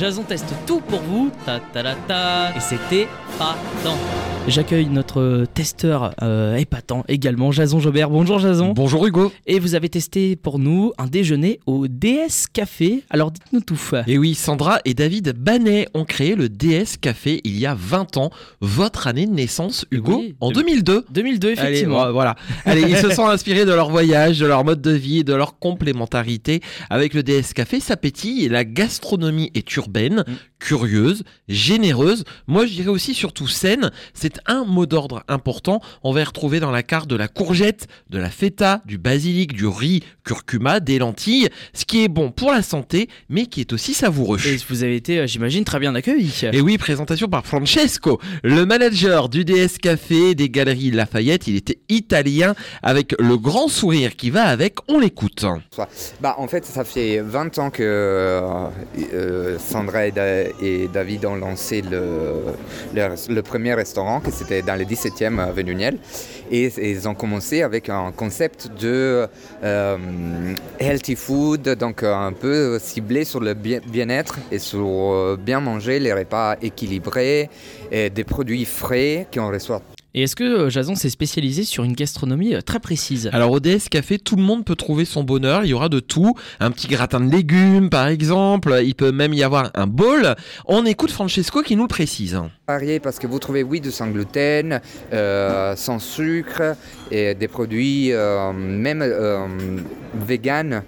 Jason teste tout pour vous. Ta ta ta ta. Et c'était pas tant. J'accueille notre testeur euh, épatant également, Jason Jobert. Bonjour Jason. Bonjour Hugo. Et vous avez testé pour nous un déjeuner au DS Café. Alors dites-nous tout. Et oui, Sandra et David Banet ont créé le DS Café il y a 20 ans. Votre année de naissance, Hugo, Oui, en de- 2002. 2002 Allez, effectivement. vo- voilà. Allez, ils se sont inspirés de leur voyage, de leur mode de vie et de leur complémentarité. Avec le DS Café, ça pétille et la gastronomie est urbaine, Mm. Curieuse, généreuse. Moi, je dirais aussi surtout saine. C'est un mot d'ordre important. On va y retrouver dans la carte de la courgette, de la feta, du basilic, du riz, curcuma, des lentilles. Ce qui est bon pour la santé, mais qui est aussi savoureux. Et vous avez été, euh, j'imagine, très bien accueilli. Et oui, présentation par Francesco, le manager du DS Café des Galeries Lafayette. Il était italien avec le grand sourire qui va avec. On l'écoute. Bah, en fait, ça fait 20 ans que euh, euh, Sandra et, et David ont lancé le, premier restaurant, que c'était dans le 17e avenue Niel. Et, ils ont commencé avec un concept de euh, healthy food, donc euh, un peu ciblé sur le bien- bien-être et sur euh, bien manger, les repas équilibrés, et des produits frais qu'on reçoit Et est-ce que euh, Jason s'est spécialisé sur une gastronomie euh, très précise? Alors au DS Café, tout le monde peut trouver son bonheur. Il y aura de tout. Un petit gratin de légumes, par exemple. Il peut même y avoir un bol. On écoute Francesco qui nous le précise. varié parce que vous trouvez oui du sans gluten, euh, sans sucre et des produits euh, même euh, vegan,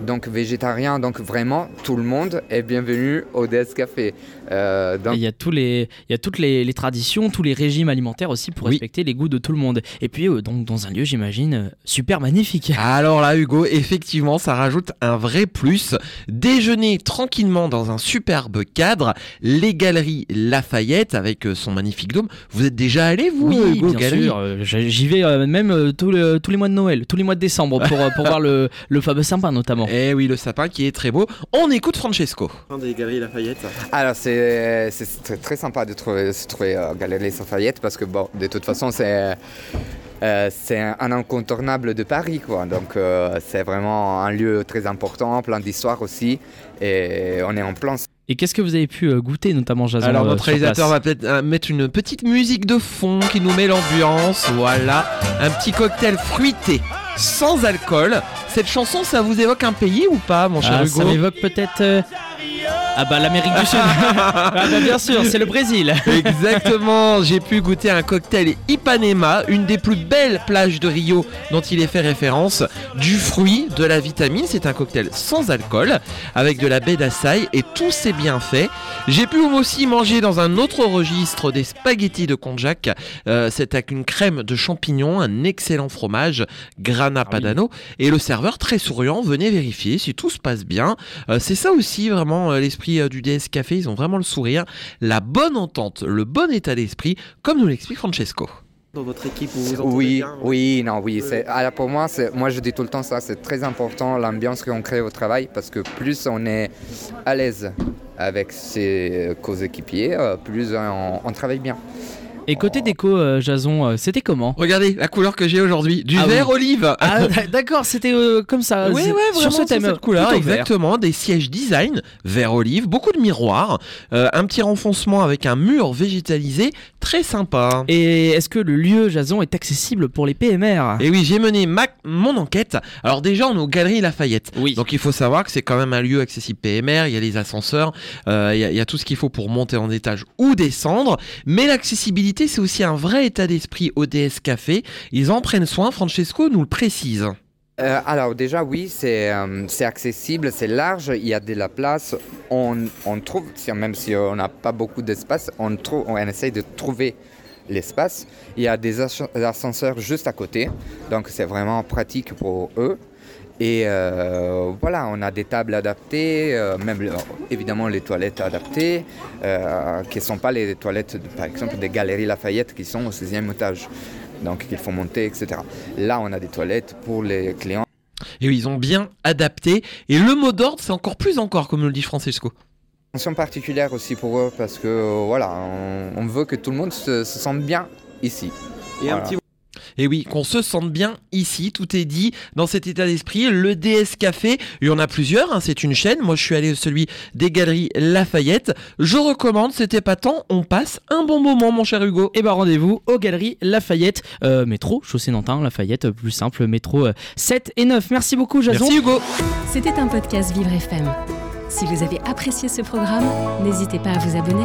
donc végétarien. Donc vraiment tout le monde est bienvenu au DS Café. Euh, donc, Il y a, tous les, il y a toutes les, les traditions, tous les régimes alimentaires aussi pour Oui. respecter les goûts de tout le monde. Et puis, euh, donc, dans un lieu, j'imagine, euh, super magnifique. Alors là, Hugo, effectivement, ça rajoute un vrai plus. Déjeuner tranquillement dans un superbe cadre, les galeries Lafayette avec son magnifique dôme. Vous êtes déjà allé, vous, Oui, Hugo, bien galerie sûr. J'y vais même tous, le- tous les mois de Noël, tous les mois de décembre pour, pour voir le, le fameux sapin notamment. Eh oui, le sapin qui est très beau. On écoute Francesco. des galeries Lafayette. alors c'est c'est très, très sympa de trouver, se trouver euh, Galerie Lafayette parce que bon, de toute façon c'est euh, c'est un, un incontournable de Paris quoi. Donc euh, c'est vraiment un lieu très important, plein d'histoire aussi et on est en plein Et qu'est-ce que vous avez pu euh, goûter notamment, Jason Alors euh, notre réalisateur place va peut-être euh, mettre une petite musique de fond qui nous met l'ambiance. Voilà, un petit cocktail fruité sans alcool. Cette chanson, ça vous évoque un pays ou pas, mon cher Ah, Hugo? ça m'évoque peut-être. euh, Ah bah l'Amérique du Sud. ah bah bien sûr, c'est le Brésil. Exactement, j'ai pu goûter un cocktail Ipanema, une des plus belles plages de Rio dont il est fait référence. Du fruit, de la vitamine, c'est un cocktail sans alcool, avec de la baie d'açaï et tous ses bienfaits. J'ai pu aussi manger dans un autre registre des spaghettis de konjac. Euh, c'est avec une crème de champignons, un excellent fromage, grana padano, et le serveur très souriant, venez vérifier si tout se passe bien. Euh, c'est ça aussi vraiment euh, l'esprit euh, du DS Café, ils ont vraiment le sourire, la bonne entente, le bon état d'esprit, comme nous l'explique Francesco. Dans votre équipe, vous vous entendez Oui, bien oui, non, oui. c'est- alors pour moi, c'est- moi je dis tout le temps ça, c'est très important l'ambiance qu'on crée au travail parce que plus on est à l'aise avec ses coéquipiers, euh, plus on, on travaille bien. Et côté déco, euh, Jason, euh, c'était comment Regardez la couleur que j'ai aujourd'hui, du Ah vert oui. olive. Ah d'accord, c'était euh, comme ça. Oui, c'est- ouais, sur vraiment, ce thème. cette couleur, exactement. Des sièges design, vert olive, beaucoup de miroirs, euh, un petit renfoncement avec un mur végétalisé, très sympa. Et est-ce que le lieu, Jason, est accessible pour les PMR Et oui, j'ai mené ma- mon enquête. Alors déjà, on est aux Galeries Lafayette. Oui. Donc il faut savoir que c'est quand même un lieu accessible PMR, il y a les ascenseurs, il y, a- il y a tout ce qu'il faut pour monter en étage ou descendre. Mais l'accessibilité, c'est aussi un vrai état d'esprit au DS Café. Ils en prennent soin, Francesco nous le précise. Euh, alors déjà oui, c'est euh, c'est accessible, c'est large, il y a de la place. On, on trouve, même si on n'a pas beaucoup d'espace, on, on essaye de trouver l'espace. Il y a des asc- ascenseurs juste à côté, donc c'est vraiment pratique pour eux. Et euh, voilà, on a des tables adaptées, euh, même évidemment les toilettes adaptées, qui ne sont pas les toilettes, par exemple, des galeries Lafayette qui sont au 16e étage, donc qu'il faut monter, etc. Là, on a des toilettes pour les clients. Et ils ont bien adapté. Et le mot d'ordre, c'est encore plus encore, comme le dit Francesco. Attention particulière aussi pour eux parce que voilà, on, veut que tout le monde se, sente bien ici. Et un petit et oui, qu'on se sente bien ici, tout est dit dans cet état d'esprit. Le DS Café, il y en a plusieurs, hein, c'est une chaîne. Moi, je suis allé celui des Galeries Lafayette. Je recommande, c'était pas tant. On passe un bon moment, mon cher Hugo. Et eh bah, ben, rendez-vous aux Galeries Lafayette, euh, métro, chaussée Nantin, Lafayette, plus simple, métro 7 euh, et 9. Merci beaucoup, Jason. Merci, Hugo. C'était un podcast Vivre FM. Si vous avez apprécié ce programme, n'hésitez pas à vous abonner.